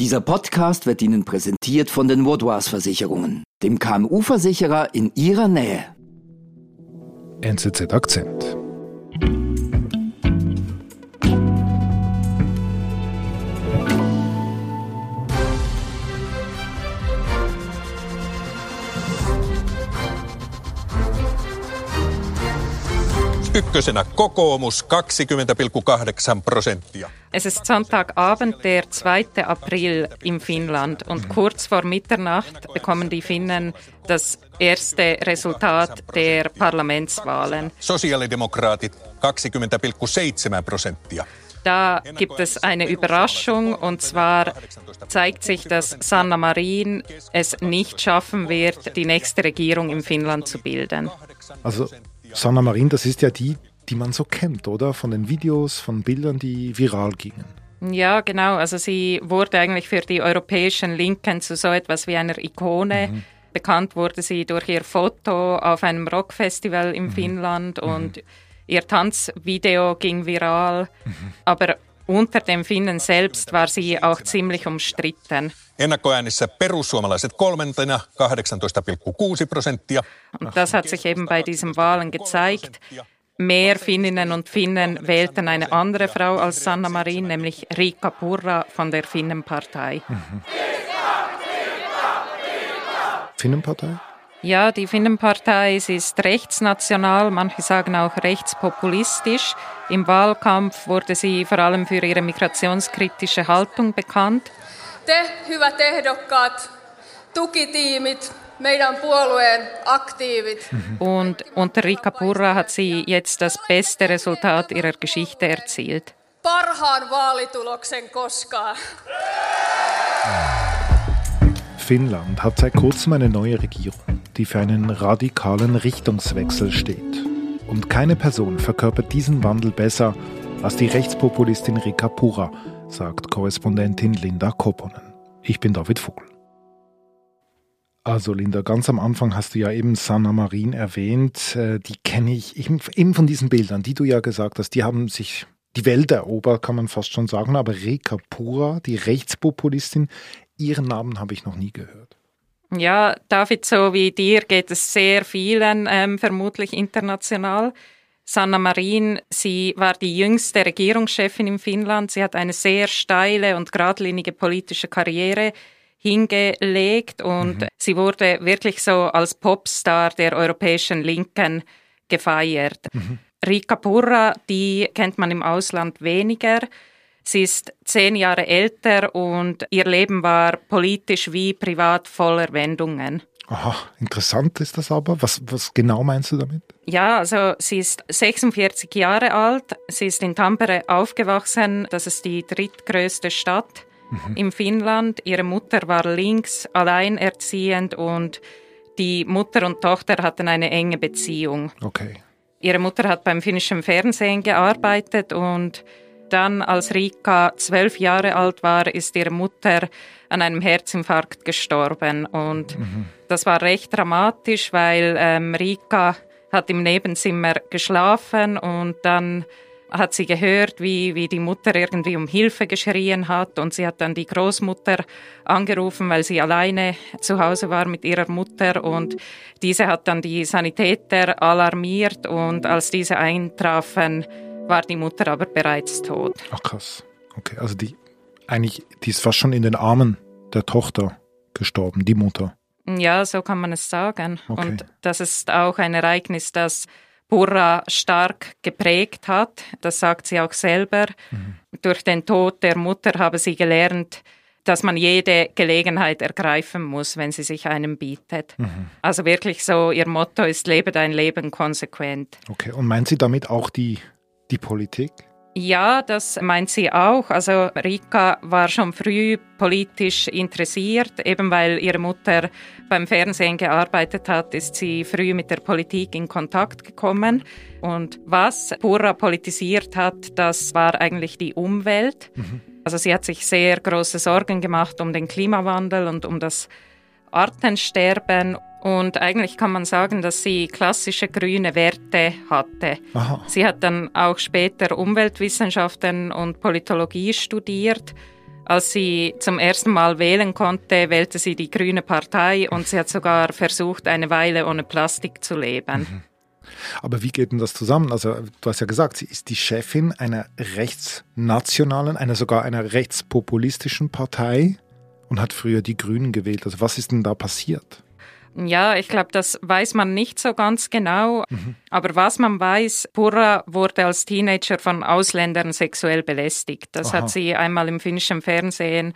Dieser Podcast wird Ihnen präsentiert von den Vaudois Versicherungen, dem KMU-Versicherer in Ihrer Nähe. NZZ Akzent. Ykkösenä kokoomus 20,8 prosenttia. Es ist Sonntagabend, der 2. April in Finnland und kurz vor Mitternacht bekommen die Finnen das erste Resultat der Parlamentswahlen. Sosiaalidemokraatit 20,7 prosenttia. Da gibt es eine Überraschung und zwar zeigt sich, dass Sanna Marin es nicht schaffen wird, die nächste Regierung in Finnland zu bilden. Also Sanna Marin, das ist ja die, die man so kennt, oder? Von den Videos, von Bildern, die viral gingen. Ja, genau. Also sie wurde eigentlich für die europäischen Linken zu so etwas wie einer Ikone. Mhm. Bekannt wurde sie durch ihr Foto auf einem Rockfestival in mhm. Finnland mhm. und mhm. ihr Tanzvideo ging viral. Mhm. Aber unter den Finnen selbst war sie auch ziemlich umstritten. Ennakkoäänissä perussuomalaiset kolmantena 18,6 prosenttia. Und das hat sich eben bei diesen Wahlen gezeigt. Mehr Finninnen und Finnen wählten eine andere Frau als Sanna Marin, nämlich Rika Purra von der Finnenpartei. Mhm. Finnenpartei? Ja, die Finnenpartei ist rechtsnational, manche sagen auch rechtspopulistisch. Im Wahlkampf wurde sie vor allem für ihre migrationskritische Haltung bekannt. Te, hyvät ehdokkaat, tukitiimit, meidän puolueen aktiivit. Und unter Rika Purra hat sie jetzt das beste Resultat ihrer Geschichte erzielt. Parhaan vaalituloksen koskaan. Finnland hat seit kurzem eine neue Regierung, die für einen radikalen Richtungswechsel steht. Und keine Person verkörpert diesen Wandel besser als die Rechtspopulistin Rika Pura, sagt Korrespondentin Linda Kopponen. Ich bin David Vogel. Also Linda, ganz am Anfang hast du ja eben Sanna Marin erwähnt. Äh, die kenne ich eben von diesen Bildern, die du ja gesagt hast. Die haben sich die Welt erobert, kann man fast schon sagen. Aber Reka Pura, die Rechtspopulistin, Ihren Namen habe ich noch nie gehört. Ja, David, so wie dir geht es sehr vielen, ähm, vermutlich international. Sanna Marin, sie war die jüngste Regierungschefin in Finnland. Sie hat eine sehr steile und geradlinige politische Karriere hingelegt und mhm. sie wurde wirklich so als Popstar der europäischen Linken gefeiert. Mhm. Rika Purra, die kennt man im Ausland weniger. Sie ist zehn Jahre älter und ihr Leben war politisch wie privat voller Wendungen. Aha, interessant ist das aber. Was, was genau meinst du damit? Ja, also sie ist 46 Jahre alt. Sie ist in Tampere aufgewachsen. Das ist die drittgrößte Stadt mhm. in Finnland. Ihre Mutter war links, alleinerziehend und die Mutter und Tochter hatten eine enge Beziehung. Okay. Ihre Mutter hat beim finnischen Fernsehen gearbeitet und dann, als Rika zwölf Jahre alt war, ist ihre Mutter an einem Herzinfarkt gestorben. Und mhm. das war recht dramatisch, weil ähm, Rika hat im Nebenzimmer geschlafen und dann hat sie gehört, wie, wie die Mutter irgendwie um Hilfe geschrien hat und sie hat dann die Großmutter angerufen, weil sie alleine zu Hause war mit ihrer Mutter und diese hat dann die Sanitäter alarmiert und als diese eintrafen, war die Mutter aber bereits tot. Ach krass. Okay, also die eigentlich, die ist fast schon in den Armen der Tochter gestorben, die Mutter. Ja, so kann man es sagen. Okay. Und das ist auch ein Ereignis, das Burra stark geprägt hat. Das sagt sie auch selber. Mhm. Durch den Tod der Mutter habe sie gelernt, dass man jede Gelegenheit ergreifen muss, wenn sie sich einem bietet. Mhm. Also wirklich so, ihr Motto ist, lebe dein Leben konsequent. Okay, und meint sie damit auch die die Politik? Ja, das meint sie auch. Also Rika war schon früh politisch interessiert, eben weil ihre Mutter beim Fernsehen gearbeitet hat, ist sie früh mit der Politik in Kontakt gekommen. Und was Pura politisiert hat, das war eigentlich die Umwelt. Mhm. Also sie hat sich sehr große Sorgen gemacht um den Klimawandel und um das Artensterben und eigentlich kann man sagen, dass sie klassische grüne Werte hatte. Aha. Sie hat dann auch später Umweltwissenschaften und Politologie studiert. Als sie zum ersten Mal wählen konnte, wählte sie die Grüne Partei und sie hat sogar versucht, eine Weile ohne Plastik zu leben. Mhm. Aber wie geht denn das zusammen? Also, du hast ja gesagt, sie ist die Chefin einer rechtsnationalen, einer sogar einer rechtspopulistischen Partei und hat früher die Grünen gewählt. Also, was ist denn da passiert? Ja, ich glaube, das weiß man nicht so ganz genau. Mhm. Aber was man weiß, Purra wurde als Teenager von Ausländern sexuell belästigt. Das Aha. hat sie einmal im finnischen Fernsehen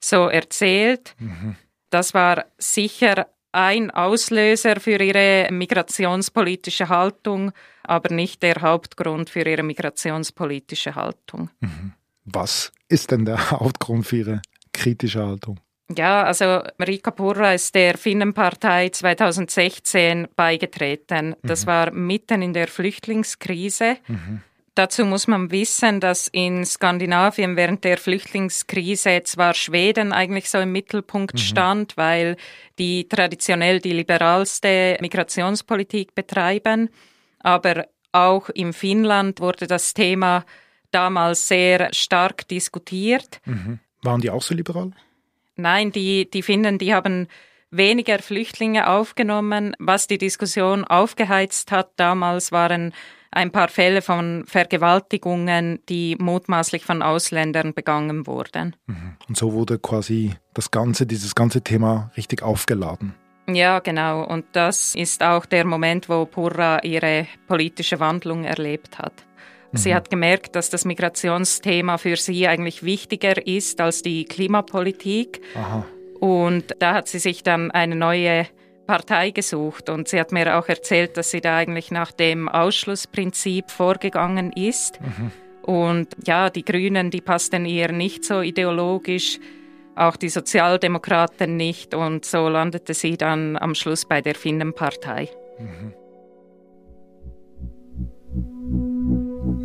so erzählt. Mhm. Das war sicher ein Auslöser für ihre migrationspolitische Haltung, aber nicht der Hauptgrund für ihre migrationspolitische Haltung. Mhm. Was ist denn der Hauptgrund für ihre kritische Haltung? Ja, also Rika Purra ist der Finnenpartei 2016 beigetreten. Das mhm. war mitten in der Flüchtlingskrise. Mhm. Dazu muss man wissen, dass in Skandinavien während der Flüchtlingskrise zwar Schweden eigentlich so im Mittelpunkt mhm. stand, weil die traditionell die liberalste Migrationspolitik betreiben, aber auch in Finnland wurde das Thema damals sehr stark diskutiert. Mhm. Waren die auch so liberal? Nein, die, die Finnen, die haben weniger Flüchtlinge aufgenommen. Was die Diskussion aufgeheizt hat damals, waren ein paar Fälle von Vergewaltigungen, die mutmaßlich von Ausländern begangen wurden. Mhm. Und so wurde quasi das ganze, dieses ganze Thema richtig aufgeladen. Ja, genau. Und das ist auch der Moment, wo Purra ihre politische Wandlung erlebt hat. Sie mhm. hat gemerkt, dass das Migrationsthema für sie eigentlich wichtiger ist als die Klimapolitik. Aha. Und da hat sie sich dann eine neue Partei gesucht und sie hat mir auch erzählt, dass sie da eigentlich nach dem Ausschlussprinzip vorgegangen ist. Mhm. Und ja, die Grünen, die passten ihr nicht so ideologisch, auch die Sozialdemokraten nicht und so landete sie dann am Schluss bei der Finnenpartei. Mhm.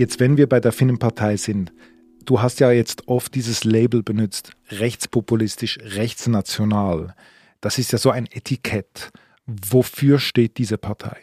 Jetzt, wenn wir bei der Finnenpartei sind, du hast ja jetzt oft dieses Label benutzt, rechtspopulistisch, rechtsnational. Das ist ja so ein Etikett. Wofür steht diese Partei?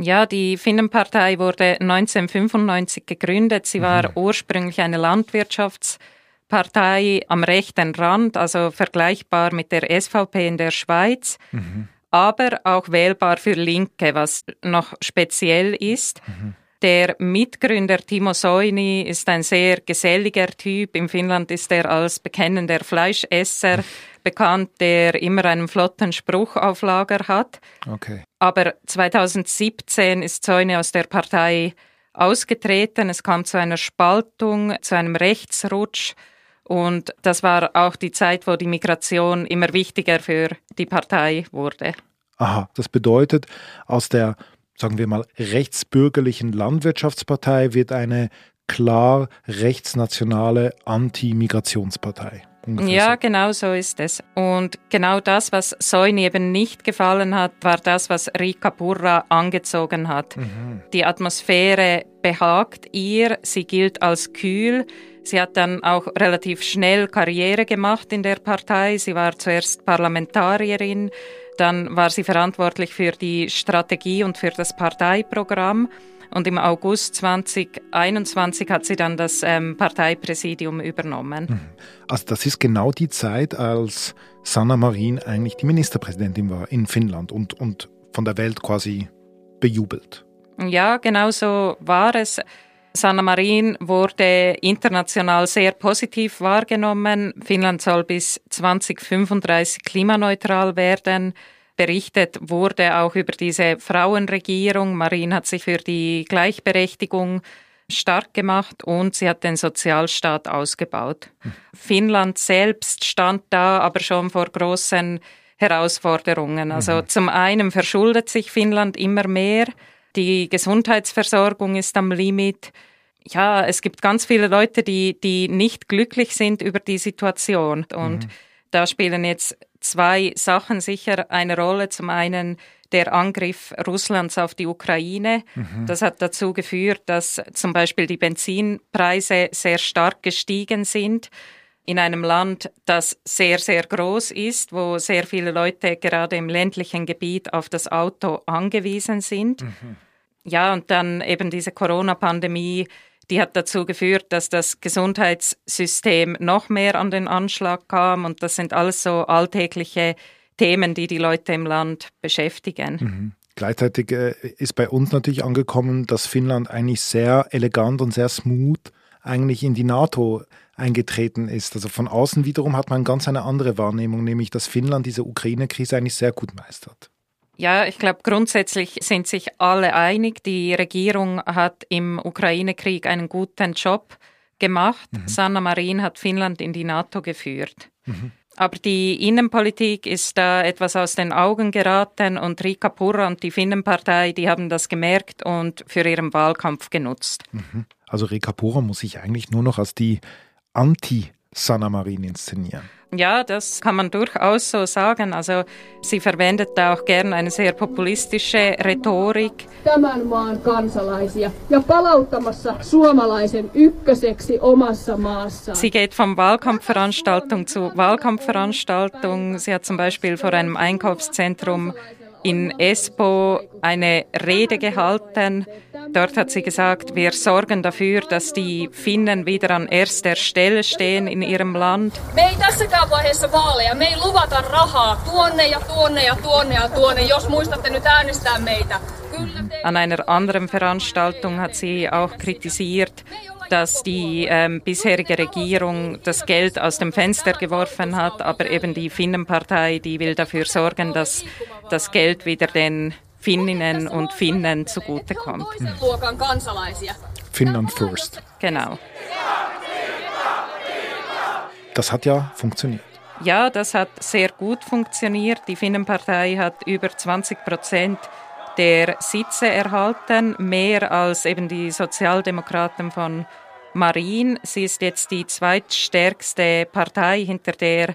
Ja, die Finnenpartei wurde 1995 gegründet. Sie war mhm. ursprünglich eine Landwirtschaftspartei am rechten Rand, also vergleichbar mit der SVP in der Schweiz. Mhm. aber auch wählbar für Linke, was noch speziell ist. Mhm. Der Mitgründer Timo Soini ist ein sehr geselliger Typ. In Finnland ist er als bekennender Fleischesser bekannt, der immer einen flotten Spruch auf Lager hat. Okay. Aber 2017 ist Soini aus der Partei ausgetreten. Es kam zu einer Spaltung, zu einem Rechtsrutsch. Und das war auch die Zeit, wo die Migration immer wichtiger für die Partei wurde. Aha, das bedeutet, aus der sagen wir mal, rechtsbürgerlichen Landwirtschaftspartei wird eine klar rechtsnationale Anti-Migrationspartei. Ja, so. genau so ist es. Und genau das, was Soini eben nicht gefallen hat, war das, was Rika Purra angezogen hat. Mhm. Die Atmosphäre behagt ihr, sie gilt als kühl. Sie hat dann auch relativ schnell Karriere gemacht in der Partei. Sie war zuerst Parlamentarierin, dann war sie verantwortlich für die Strategie und für das Parteiprogramm. Und im August 2021 hat sie dann das ähm, Parteipräsidium übernommen. Mhm. Also das ist genau die Zeit, als Sanna Marin eigentlich die Ministerpräsidentin war in Finnland und, und von der Welt quasi bejubelt. Ja, genau so war es. Sanna Marin wurde international sehr positiv wahrgenommen. Finnland soll bis 2035 klimaneutral werden. Berichtet wurde auch über diese Frauenregierung. Marin hat sich für die Gleichberechtigung stark gemacht und sie hat den Sozialstaat ausgebaut. Hm. Finnland selbst stand da aber schon vor großen Herausforderungen. Also mhm. zum einen verschuldet sich Finnland immer mehr. Die Gesundheitsversorgung ist am Limit. ja, es gibt ganz viele Leute, die, die nicht glücklich sind über die Situation. Und mhm. da spielen jetzt zwei Sachen sicher eine Rolle. Zum einen der Angriff Russlands auf die Ukraine. Mhm. Das hat dazu geführt, dass zum Beispiel die Benzinpreise sehr stark gestiegen sind in einem Land, das sehr, sehr groß ist, wo sehr viele Leute gerade im ländlichen Gebiet auf das Auto angewiesen sind. Mhm. Ja, und dann eben diese Corona-Pandemie, die hat dazu geführt, dass das Gesundheitssystem noch mehr an den Anschlag kam. Und das sind alles so alltägliche Themen, die die Leute im Land beschäftigen. Mhm. Gleichzeitig äh, ist bei uns natürlich angekommen, dass Finnland eigentlich sehr elegant und sehr smooth eigentlich in die NATO eingetreten ist. Also von außen wiederum hat man ganz eine andere Wahrnehmung, nämlich dass Finnland diese Ukraine-Krise eigentlich sehr gut meistert. Ja, ich glaube, grundsätzlich sind sich alle einig. Die Regierung hat im Ukraine-Krieg einen guten Job gemacht. Mhm. Sanna Marin hat Finnland in die NATO geführt. Mhm. Aber die Innenpolitik ist da etwas aus den Augen geraten und Rika Purra und die Finnenpartei, die haben das gemerkt und für ihren Wahlkampf genutzt. Mhm. Also Rika Purra muss sich eigentlich nur noch als die Anti-Sanna Marin inszenieren. Ja, das kann man durchaus so sagen. Also sie verwendet da auch gern eine sehr populistische Rhetorik. Tämän maan kansalaisia ja palauttamassa suomalaisen ykköseksi omassa maassaan. Sie geht von Wahlkampfveranstaltung zu Wahlkampfveranstaltung. Sie hat zum Beispiel vor einem Einkaufszentrum in Espoo eine Rede gehalten. Dort hat sie gesagt, wir sorgen dafür, dass die Finnen wieder an erster Stelle stehen in ihrem Land. Me ei tässäkään vaiheessa vaaleja, me ei luvata rahaa tuonne ja tuonne ja tuonne ja tuonne, jos muistatte nyt äänestää meitä. An einer anderen Veranstaltung hat sie auch kritisiert, dass die ähm, bisherige Regierung das Geld aus dem Fenster geworfen hat, aber eben die Finnenpartei, die will dafür sorgen, dass das Geld wieder den Finninnen und Finnen zugutekommt. Hm. Finnland first. Genau. Das hat ja funktioniert. Ja, das hat sehr gut funktioniert. Die Finnenpartei hat über 20 Prozent der Sitze erhalten, mehr als eben die Sozialdemokraten von Marin. Sie ist jetzt die zweitstärkste Partei hinter der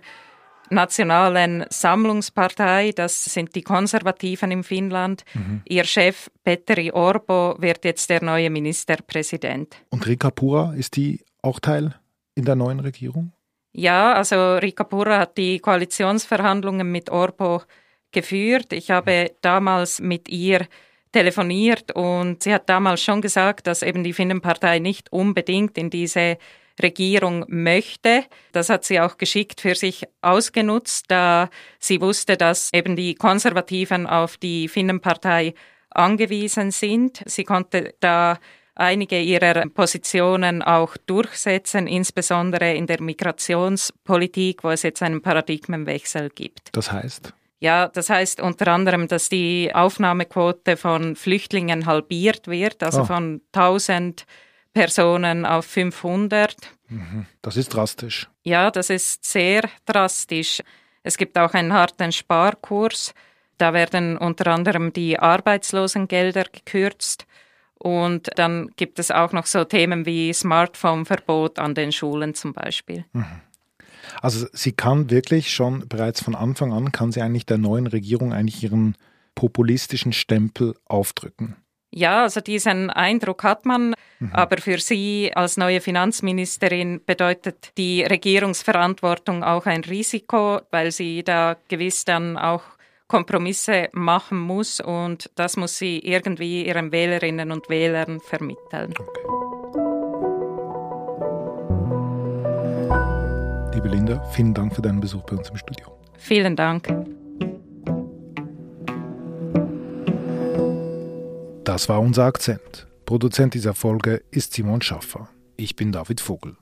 Nationalen Sammlungspartei, das sind die Konservativen in Finnland. Mhm. Ihr Chef Petteri Orbo wird jetzt der neue Ministerpräsident. Und Rika Pura, ist die auch Teil in der neuen Regierung? Ja, also Rika Pura hat die Koalitionsverhandlungen mit Orbo geführt. Ich habe damals mit ihr telefoniert und sie hat damals schon gesagt, dass eben die Finnenpartei nicht unbedingt in diese Regierung möchte. Das hat sie auch geschickt für sich ausgenutzt, da sie wusste, dass eben die Konservativen auf die Finnenpartei angewiesen sind. Sie konnte da einige ihrer Positionen auch durchsetzen, insbesondere in der Migrationspolitik, wo es jetzt einen Paradigmenwechsel gibt. Das heißt? Ja, das heißt unter anderem, dass die Aufnahmequote von Flüchtlingen halbiert wird, also oh. von 1000 Personen auf 500. Mhm. Das ist drastisch. Ja, das ist sehr drastisch. Es gibt auch einen harten Sparkurs. Da werden unter anderem die Arbeitslosengelder gekürzt. Und dann gibt es auch noch so Themen wie Smartphone-Verbot an den Schulen zum Beispiel. Mhm. Also sie kann wirklich schon bereits von Anfang an, kann sie eigentlich der neuen Regierung eigentlich ihren populistischen Stempel aufdrücken. Ja, also diesen Eindruck hat man. Mhm. Aber für Sie als neue Finanzministerin bedeutet die Regierungsverantwortung auch ein Risiko, weil sie da gewiss dann auch Kompromisse machen muss und das muss sie irgendwie ihren Wählerinnen und Wählern vermitteln. Okay. Liebe Linda, vielen Dank für deinen Besuch bei uns im Studio. Vielen Dank. Das war unser Akzent. Produzent dieser Folge ist Simon Schaffer. Ich bin David Vogel.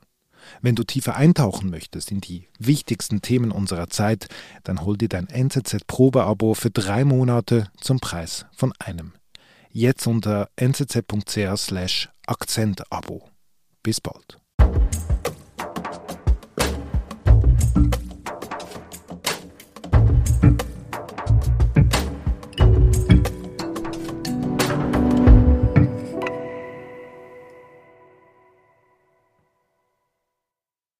Wenn du tiefer eintauchen möchtest in die wichtigsten Themen unserer Zeit, dann hol dir dein NZZ-Probeabo für drei Monate zum Preis von einem. Jetzt unter nzz.ch/akzentabo. Bis bald.